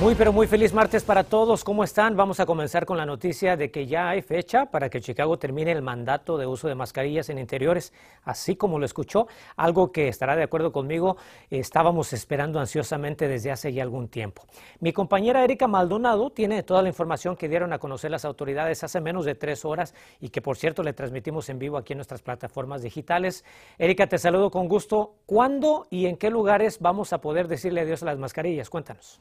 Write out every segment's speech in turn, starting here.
Muy pero muy feliz martes para todos. ¿Cómo están? Vamos a comenzar con la noticia de que ya hay fecha para que Chicago termine el mandato de uso de mascarillas en interiores, así como lo escuchó, algo que estará de acuerdo conmigo, estábamos esperando ansiosamente desde hace ya algún tiempo. Mi compañera Erika Maldonado tiene toda la información que dieron a conocer las autoridades hace menos de tres horas y que por cierto le transmitimos en vivo aquí en nuestras plataformas digitales. Erika, te saludo con gusto. ¿Cuándo y en qué lugares vamos a poder decirle adiós a las mascarillas? Cuéntanos.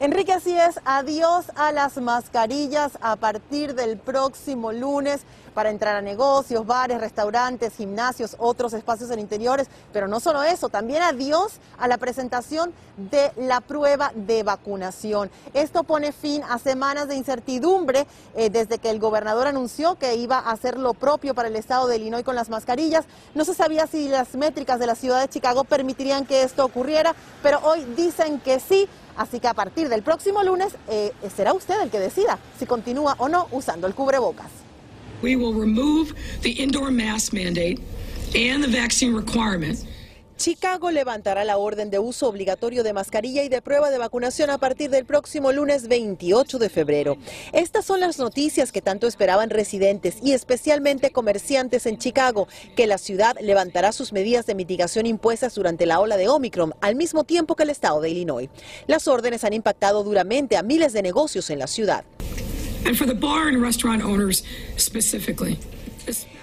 Enrique, así es, adiós a las mascarillas a partir del próximo lunes para entrar a negocios, bares, restaurantes, gimnasios, otros espacios en interiores. Pero no solo eso, también adiós a la presentación de la prueba de vacunación. Esto pone fin a semanas de incertidumbre eh, desde que el gobernador anunció que iba a hacer lo propio para el estado de Illinois con las mascarillas. No se sabía si las métricas de la ciudad de Chicago permitirían que esto ocurriera, pero hoy dicen que sí. Así que a partir del próximo lunes eh, será usted el que decida si continúa o no usando el cubrebocas. We will remove the indoor mask mandate and the vaccine requirement. Chicago levantará la orden de uso obligatorio de mascarilla y de prueba de vacunación a partir del próximo lunes 28 de febrero. Estas son las noticias que tanto esperaban residentes y especialmente comerciantes en Chicago, que la ciudad levantará sus medidas de mitigación impuestas durante la ola de Omicron al mismo tiempo que el estado de Illinois. Las órdenes han impactado duramente a miles de negocios en la ciudad. And for the bar and.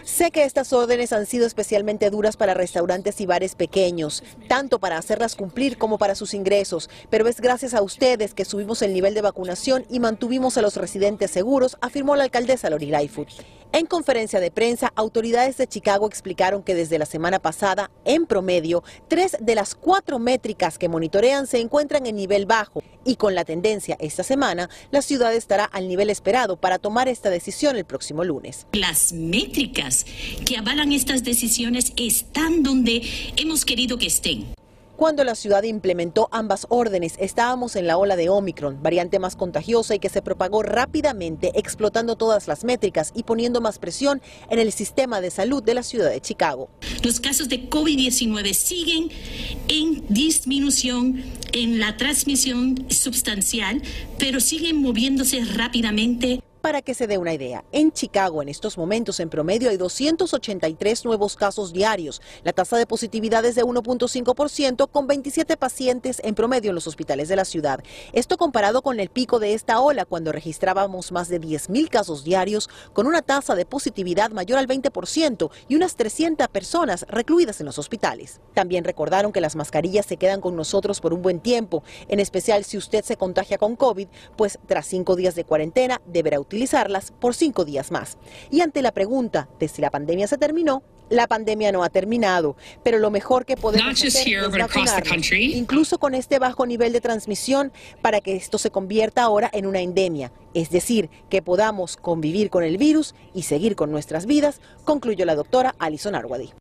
Sé que estas órdenes han sido especialmente duras para restaurantes y bares pequeños, tanto para hacerlas cumplir como para sus ingresos, pero es gracias a ustedes que subimos el nivel de vacunación y mantuvimos a los residentes seguros, afirmó la alcaldesa Lori Lightfoot. En conferencia de prensa, autoridades de Chicago explicaron que desde la semana pasada, en promedio, tres de las cuatro métricas que monitorean se encuentran en nivel bajo y con la tendencia esta semana, la ciudad estará al nivel esperado para tomar esta decisión el próximo lunes. Las métricas que avalan estas decisiones están donde hemos querido que estén. Cuando la ciudad implementó ambas órdenes, estábamos en la ola de Omicron, variante más contagiosa y que se propagó rápidamente, explotando todas las métricas y poniendo más presión en el sistema de salud de la ciudad de Chicago. Los casos de COVID-19 siguen en disminución en la transmisión sustancial, pero siguen moviéndose rápidamente. Para que se dé una idea, en Chicago en estos momentos en promedio hay 283 nuevos casos diarios. La tasa de positividad es de 1.5% con 27 pacientes en promedio en los hospitales de la ciudad. Esto comparado con el pico de esta ola cuando registrábamos más de 10.000 casos diarios con una tasa de positividad mayor al 20% y unas 300 personas recluidas en los hospitales. También recordaron que las mascarillas se quedan con nosotros por un buen tiempo, en especial si usted se contagia con COVID, pues tras cinco días de cuarentena deberá utilizar utilizarlas por cinco días más. Y ante la pregunta de si la pandemia se terminó, la pandemia no ha terminado, pero lo mejor que podemos hacer es vacunarnos, incluso con este bajo nivel de transmisión, para que esto se convierta ahora en una endemia, es decir, que podamos convivir con el virus y seguir con nuestras vidas, concluyó la doctora Alison Arwady.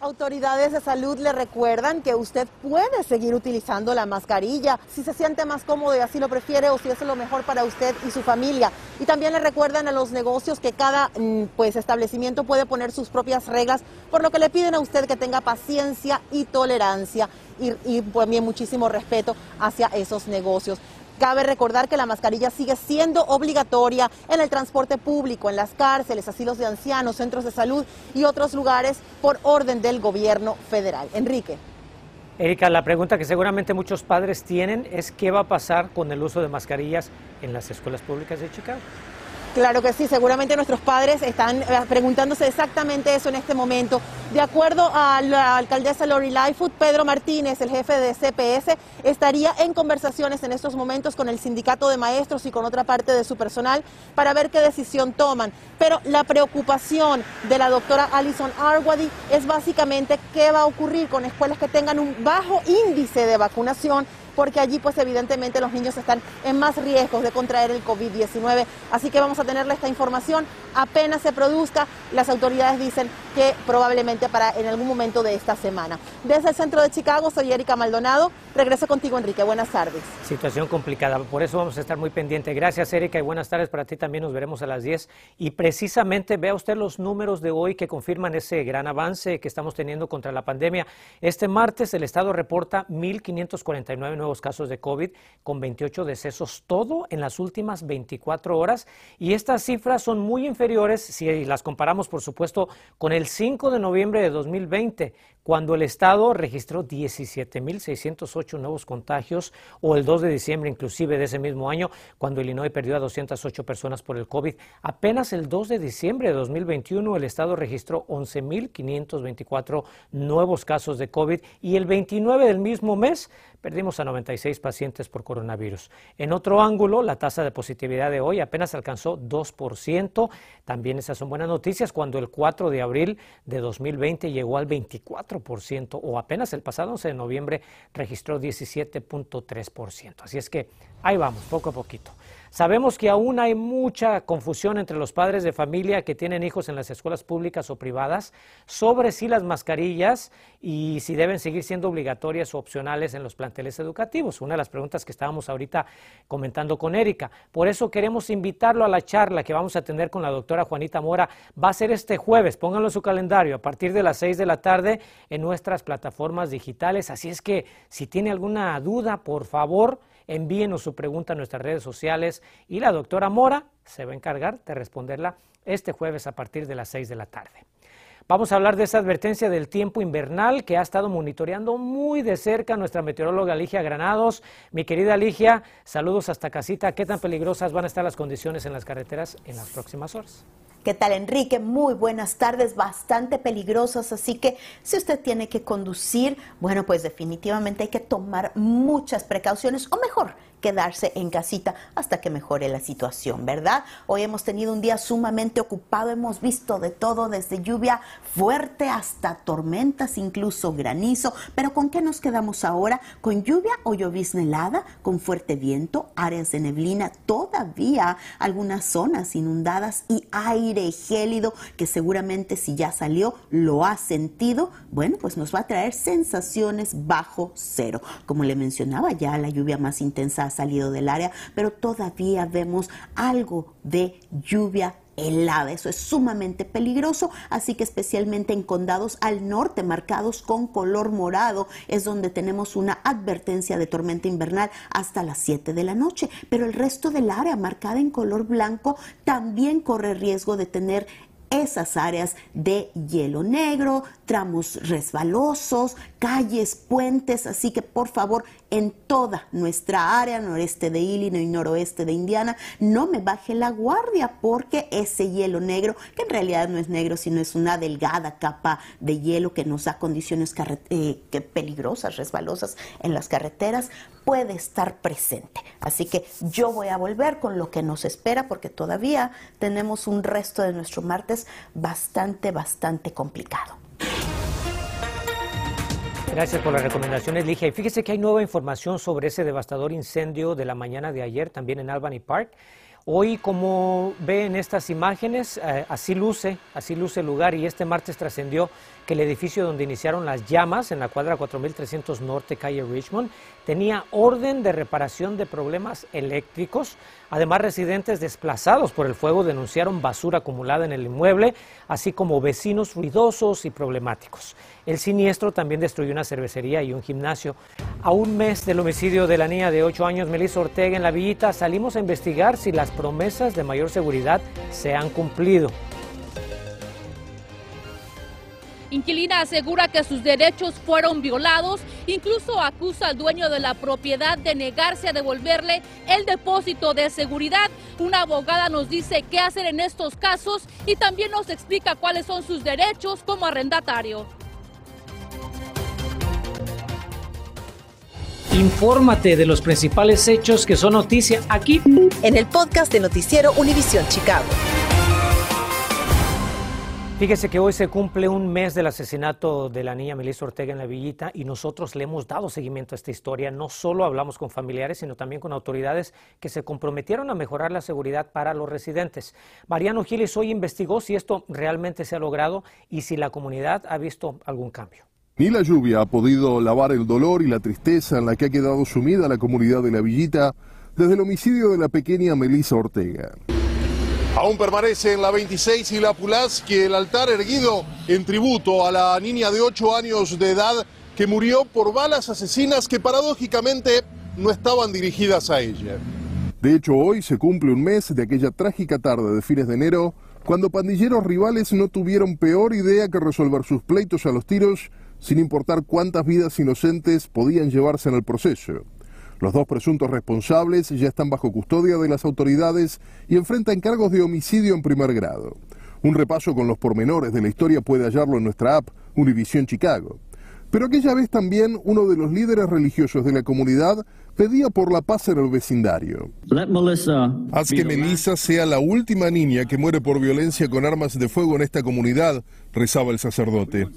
Autoridades de salud le recuerdan que usted puede seguir utilizando la mascarilla si se siente más cómodo y así lo prefiere o si es lo mejor para usted y su familia. Y también le recuerdan a los negocios que cada mm, pues establecimiento puede poner sus propias reglas, por lo que le piden a usted que tenga paciencia y tolerancia y, y también muchísimo respeto hacia esos negocios. Cabe recordar que la mascarilla sigue siendo obligatoria en el transporte público, en las cárceles, asilos de ancianos, centros de salud y otros lugares por orden del gobierno federal. Enrique. Erika, la pregunta que seguramente muchos padres tienen es qué va a pasar con el uso de mascarillas en las escuelas públicas de Chicago. Claro que sí, seguramente nuestros padres están eh, preguntándose exactamente eso en este momento. De acuerdo a la alcaldesa Lori Lightfoot, Pedro Martínez, el jefe de CPS, estaría en conversaciones en estos momentos con el sindicato de maestros y con otra parte de su personal para ver qué decisión toman. Pero la preocupación de la doctora Alison Arwady es básicamente qué va a ocurrir con escuelas que tengan un bajo índice de vacunación porque allí pues evidentemente los niños están en más riesgos de contraer el COVID-19. Así que vamos a tenerle esta información apenas se produzca. Las autoridades dicen que probablemente para en algún momento de esta semana. Desde el centro de Chicago, soy Erika Maldonado. Regreso contigo, Enrique. Buenas tardes. Situación complicada, por eso vamos a estar muy pendientes. Gracias, Erika, y buenas tardes para ti también. Nos veremos a las 10. Y precisamente vea usted los números de hoy que confirman ese gran avance que estamos teniendo contra la pandemia. Este martes el Estado reporta 1.549 nuevos casos de COVID con 28 decesos, todo en las últimas 24 horas. Y estas cifras son muy inferiores si las comparamos, por supuesto, con el 5 de noviembre de 2020, cuando el Estado registró 17.608 nuevos contagios, o el 2 de diciembre inclusive de ese mismo año, cuando Illinois perdió a 208 personas por el COVID. Apenas el 2 de diciembre de 2021 el Estado registró 11.524 nuevos casos de COVID y el 29 del mismo mes perdimos a 96 pacientes por coronavirus. En otro ángulo, la tasa de positividad de hoy apenas alcanzó 2%. También esas son buenas noticias cuando el 4 de abril de 2020 llegó al 24% o apenas el pasado 11 de noviembre registró 17.3%. Así es que ahí vamos, poco a poquito. Sabemos que aún hay mucha confusión entre los padres de familia que tienen hijos en las escuelas públicas o privadas sobre si las mascarillas y si deben seguir siendo obligatorias o opcionales en los planteles educativos. Una de las preguntas que estábamos ahorita comentando con Erika. Por eso queremos invitarlo a la charla que vamos a tener con la doctora Juanita Mora. Va a ser este jueves, pónganlo en su calendario, a partir de las 6 de la tarde en nuestras plataformas digitales. Así es que si tiene alguna duda, por favor, envíenos su pregunta a nuestras redes sociales y la doctora Mora se va a encargar de responderla este jueves a partir de las 6 de la tarde. Vamos a hablar de esa advertencia del tiempo invernal que ha estado monitoreando muy de cerca nuestra meteoróloga Ligia Granados. Mi querida Ligia, saludos hasta casita. ¿Qué tan peligrosas van a estar las condiciones en las carreteras en las próximas horas? ¿Qué tal, Enrique? Muy buenas tardes, bastante peligrosas, así que si usted tiene que conducir, bueno, pues definitivamente hay que tomar muchas precauciones, o mejor, quedarse en casita hasta que mejore la situación, ¿verdad? Hoy hemos tenido un día sumamente ocupado, hemos visto de todo, desde lluvia fuerte hasta tormentas, incluso granizo, pero ¿con qué nos quedamos ahora? ¿Con lluvia o llovizna helada? ¿Con fuerte viento? ¿Áreas de neblina? Todavía algunas zonas inundadas y aire gélido que seguramente si ya salió lo ha sentido, bueno, pues nos va a traer sensaciones bajo cero. Como le mencionaba ya, la lluvia más intensa ha salido del área, pero todavía vemos algo de lluvia helada. Eso es sumamente peligroso, así que especialmente en condados al norte marcados con color morado es donde tenemos una advertencia de tormenta invernal hasta las 7 de la noche, pero el resto del área marcada en color blanco también corre riesgo de tener esas áreas de hielo negro, tramos resbalosos, calles, puentes, así que por favor en toda nuestra área, noreste de Illinois y noroeste de Indiana, no me baje la guardia porque ese hielo negro, que en realidad no es negro, sino es una delgada capa de hielo que nos da condiciones eh, que peligrosas, resbalosas en las carreteras, puede estar presente. Así que yo voy a volver con lo que nos espera porque todavía tenemos un resto de nuestro martes bastante, bastante complicado. Gracias por las recomendaciones, Ligia. Y fíjese que hay nueva información sobre ese devastador incendio de la mañana de ayer, también en Albany Park. Hoy, como ve en estas imágenes, eh, así luce, así luce el lugar y este martes trascendió que el edificio donde iniciaron las llamas en la cuadra 4300 Norte, calle Richmond, tenía orden de reparación de problemas eléctricos. Además, residentes desplazados por el fuego denunciaron basura acumulada en el inmueble, así como vecinos ruidosos y problemáticos. El siniestro también destruyó una cervecería y un gimnasio. A un mes del homicidio de la niña de 8 años, Melissa Ortega, en la villita, salimos a investigar si las promesas de mayor seguridad se han cumplido. Inquilina asegura que sus derechos fueron violados, incluso acusa al dueño de la propiedad de negarse a devolverle el depósito de seguridad. Una abogada nos dice qué hacer en estos casos y también nos explica cuáles son sus derechos como arrendatario. Infórmate de los principales hechos que son noticia aquí en el podcast de Noticiero Univisión Chicago. Fíjese que hoy se cumple un mes del asesinato de la niña Melissa Ortega en la Villita y nosotros le hemos dado seguimiento a esta historia. No solo hablamos con familiares, sino también con autoridades que se comprometieron a mejorar la seguridad para los residentes. Mariano Giles hoy investigó si esto realmente se ha logrado y si la comunidad ha visto algún cambio. Ni la lluvia ha podido lavar el dolor y la tristeza en la que ha quedado sumida la comunidad de la Villita desde el homicidio de la pequeña Melissa Ortega. Aún permanece en la 26 y la que el altar erguido en tributo a la niña de 8 años de edad que murió por balas asesinas que paradójicamente no estaban dirigidas a ella. De hecho, hoy se cumple un mes de aquella trágica tarde de fines de enero, cuando pandilleros rivales no tuvieron peor idea que resolver sus pleitos a los tiros, sin importar cuántas vidas inocentes podían llevarse en el proceso. Los dos presuntos responsables ya están bajo custodia de las autoridades y enfrentan cargos de homicidio en primer grado. Un repaso con los pormenores de la historia puede hallarlo en nuestra app Univision Chicago. Pero aquella vez también uno de los líderes religiosos de la comunidad pedía por la paz en el vecindario. Haz que Melissa sea la última niña que muere por violencia con armas de fuego en esta comunidad, rezaba el sacerdote.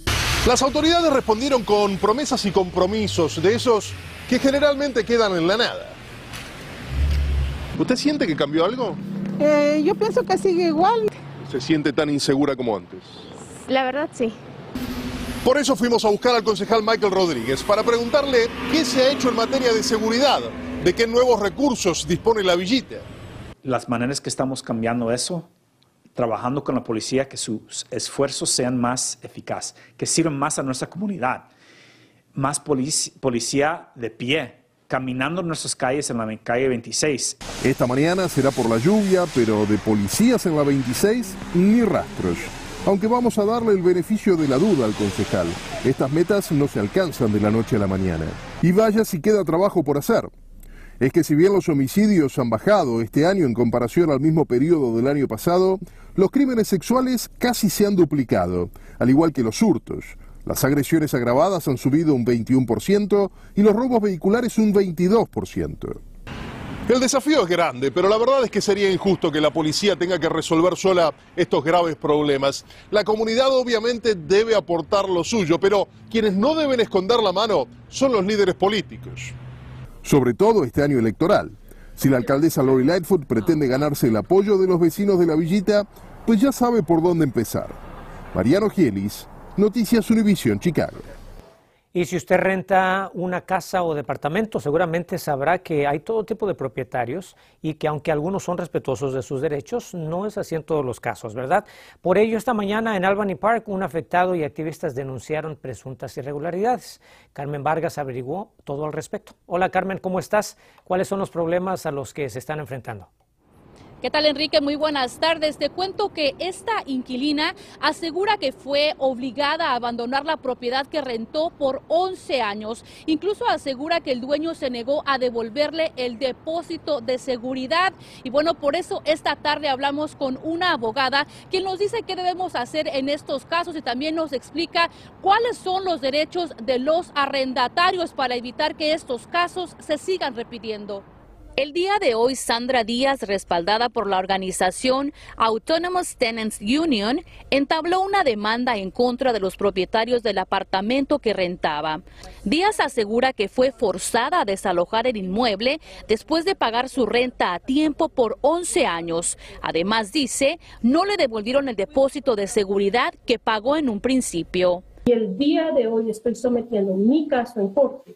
Las autoridades respondieron con promesas y compromisos de esos que generalmente quedan en la nada. ¿Usted siente que cambió algo? Eh, yo pienso que sigue igual. ¿Se siente tan insegura como antes? La verdad sí. Por eso fuimos a buscar al concejal Michael Rodríguez para preguntarle qué se ha hecho en materia de seguridad, de qué nuevos recursos dispone la villita. Las maneras que estamos cambiando eso, trabajando con la policía, que sus esfuerzos sean más eficaces, que sirvan más a nuestra comunidad más policía de pie, caminando en nuestras calles en la calle 26. Esta mañana será por la lluvia, pero de policías en la 26 ni rastros. Aunque vamos a darle el beneficio de la duda al concejal, estas metas no se alcanzan de la noche a la mañana. Y vaya si queda trabajo por hacer. Es que si bien los homicidios han bajado este año en comparación al mismo periodo del año pasado, los crímenes sexuales casi se han duplicado, al igual que los hurtos. Las agresiones agravadas han subido un 21% y los robos vehiculares un 22%. El desafío es grande, pero la verdad es que sería injusto que la policía tenga que resolver sola estos graves problemas. La comunidad obviamente debe aportar lo suyo, pero quienes no deben esconder la mano son los líderes políticos. Sobre todo este año electoral. Si la alcaldesa Lori Lightfoot pretende ganarse el apoyo de los vecinos de la villita, pues ya sabe por dónde empezar. Mariano Gielis, Noticias Univision Chicago. Y si usted renta una casa o departamento, seguramente sabrá que hay todo tipo de propietarios y que aunque algunos son respetuosos de sus derechos, no es así en todos los casos, ¿verdad? Por ello, esta mañana en Albany Park, un afectado y activistas denunciaron presuntas irregularidades. Carmen Vargas averiguó todo al respecto. Hola Carmen, ¿cómo estás? ¿Cuáles son los problemas a los que se están enfrentando? ¿Qué tal, Enrique? Muy buenas tardes. Te cuento que esta inquilina asegura que fue obligada a abandonar la propiedad que rentó por 11 años. Incluso asegura que el dueño se negó a devolverle el depósito de seguridad. Y bueno, por eso esta tarde hablamos con una abogada quien nos dice qué debemos hacer en estos casos y también nos explica cuáles son los derechos de los arrendatarios para evitar que estos casos se sigan repitiendo. El día de hoy, Sandra Díaz, respaldada por la organización Autonomous Tenants Union, entabló una demanda en contra de los propietarios del apartamento que rentaba. Díaz asegura que fue forzada a desalojar el inmueble después de pagar su renta a tiempo por 11 años. Además, dice, no le devolvieron el depósito de seguridad que pagó en un principio. Y el día de hoy estoy sometiendo mi caso en corte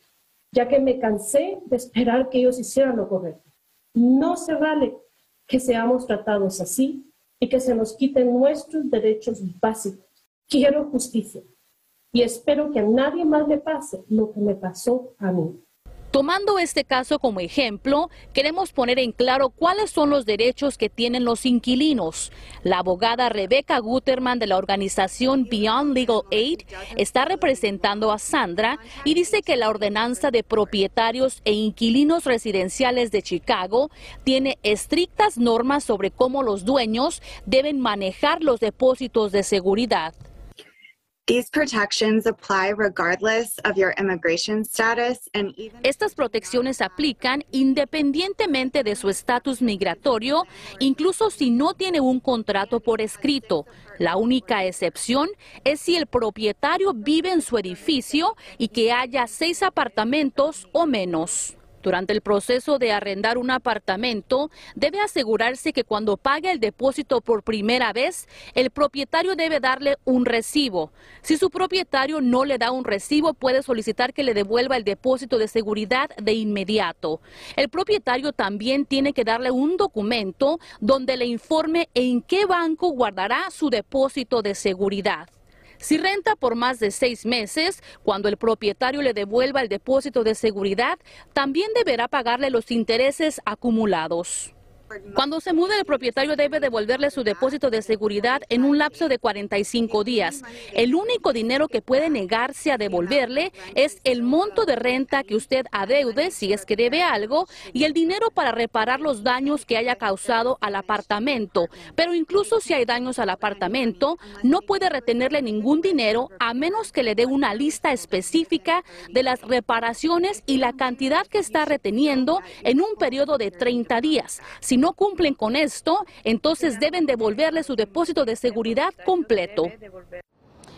ya que me cansé de esperar que ellos hicieran lo correcto. No se vale que seamos tratados así y que se nos quiten nuestros derechos básicos. Quiero justicia y espero que a nadie más le pase lo que me pasó a mí. Tomando este caso como ejemplo, queremos poner en claro cuáles son los derechos que tienen los inquilinos. La abogada Rebecca Guterman de la organización Beyond Legal Aid está representando a Sandra y dice que la ordenanza de propietarios e inquilinos residenciales de Chicago tiene estrictas normas sobre cómo los dueños deben manejar los depósitos de seguridad. Estas protecciones aplican independientemente de su estatus migratorio, incluso si no tiene un contrato por escrito. La única excepción es si el propietario vive en su edificio y que haya seis apartamentos o menos. Durante el proceso de arrendar un apartamento, debe asegurarse que cuando pague el depósito por primera vez, el propietario debe darle un recibo. Si su propietario no le da un recibo, puede solicitar que le devuelva el depósito de seguridad de inmediato. El propietario también tiene que darle un documento donde le informe en qué banco guardará su depósito de seguridad. Si renta por más de seis meses, cuando el propietario le devuelva el depósito de seguridad, también deberá pagarle los intereses acumulados. Cuando se mude, el propietario debe devolverle su depósito de seguridad en un lapso de 45 días. El único dinero que puede negarse a devolverle es el monto de renta que usted adeude, si es que debe algo, y el dinero para reparar los daños que haya causado al apartamento. Pero incluso si hay daños al apartamento, no puede retenerle ningún dinero a menos que le dé una lista específica de las reparaciones y la cantidad que está reteniendo en un periodo de 30 días. Si no cumplen con esto, entonces deben devolverle su depósito de seguridad completo.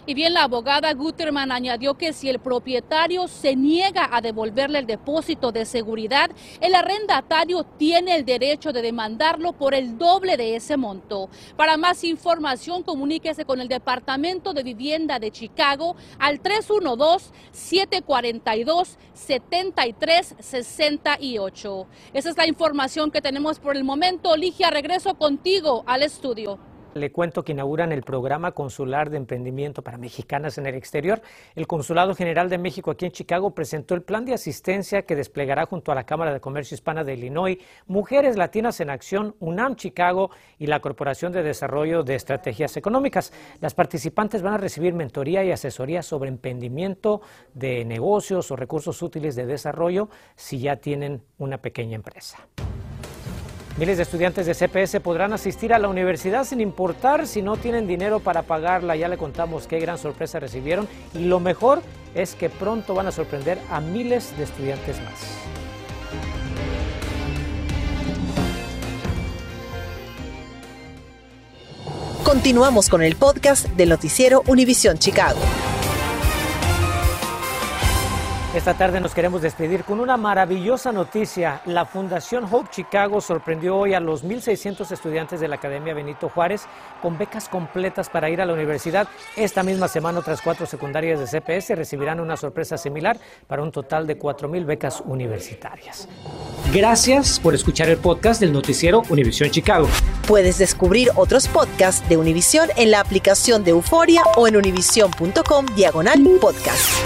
Y bien, la abogada Guterman añadió que si el propietario se niega a devolverle el depósito de seguridad, el arrendatario tiene el derecho de demandarlo por el doble de ese monto. Para más información, comuníquese con el Departamento de Vivienda de Chicago al 312-742-7368. Esa es la información que tenemos por el momento. Ligia, regreso contigo al estudio. Le cuento que inauguran el programa consular de emprendimiento para mexicanas en el exterior. El Consulado General de México aquí en Chicago presentó el plan de asistencia que desplegará junto a la Cámara de Comercio Hispana de Illinois, Mujeres Latinas en Acción, UNAM Chicago y la Corporación de Desarrollo de Estrategias Económicas. Las participantes van a recibir mentoría y asesoría sobre emprendimiento de negocios o recursos útiles de desarrollo si ya tienen una pequeña empresa. Miles de estudiantes de CPS podrán asistir a la universidad sin importar si no tienen dinero para pagarla. Ya le contamos qué gran sorpresa recibieron y lo mejor es que pronto van a sorprender a miles de estudiantes más. Continuamos con el podcast del noticiero Univisión Chicago. Esta tarde nos queremos despedir con una maravillosa noticia. La Fundación Hope Chicago sorprendió hoy a los 1.600 estudiantes de la Academia Benito Juárez con becas completas para ir a la universidad. Esta misma semana otras cuatro secundarias de CPS recibirán una sorpresa similar para un total de 4.000 becas universitarias. Gracias por escuchar el podcast del noticiero Univisión Chicago. Puedes descubrir otros podcasts de Univisión en la aplicación de Euforia o en univision.com diagonal podcast.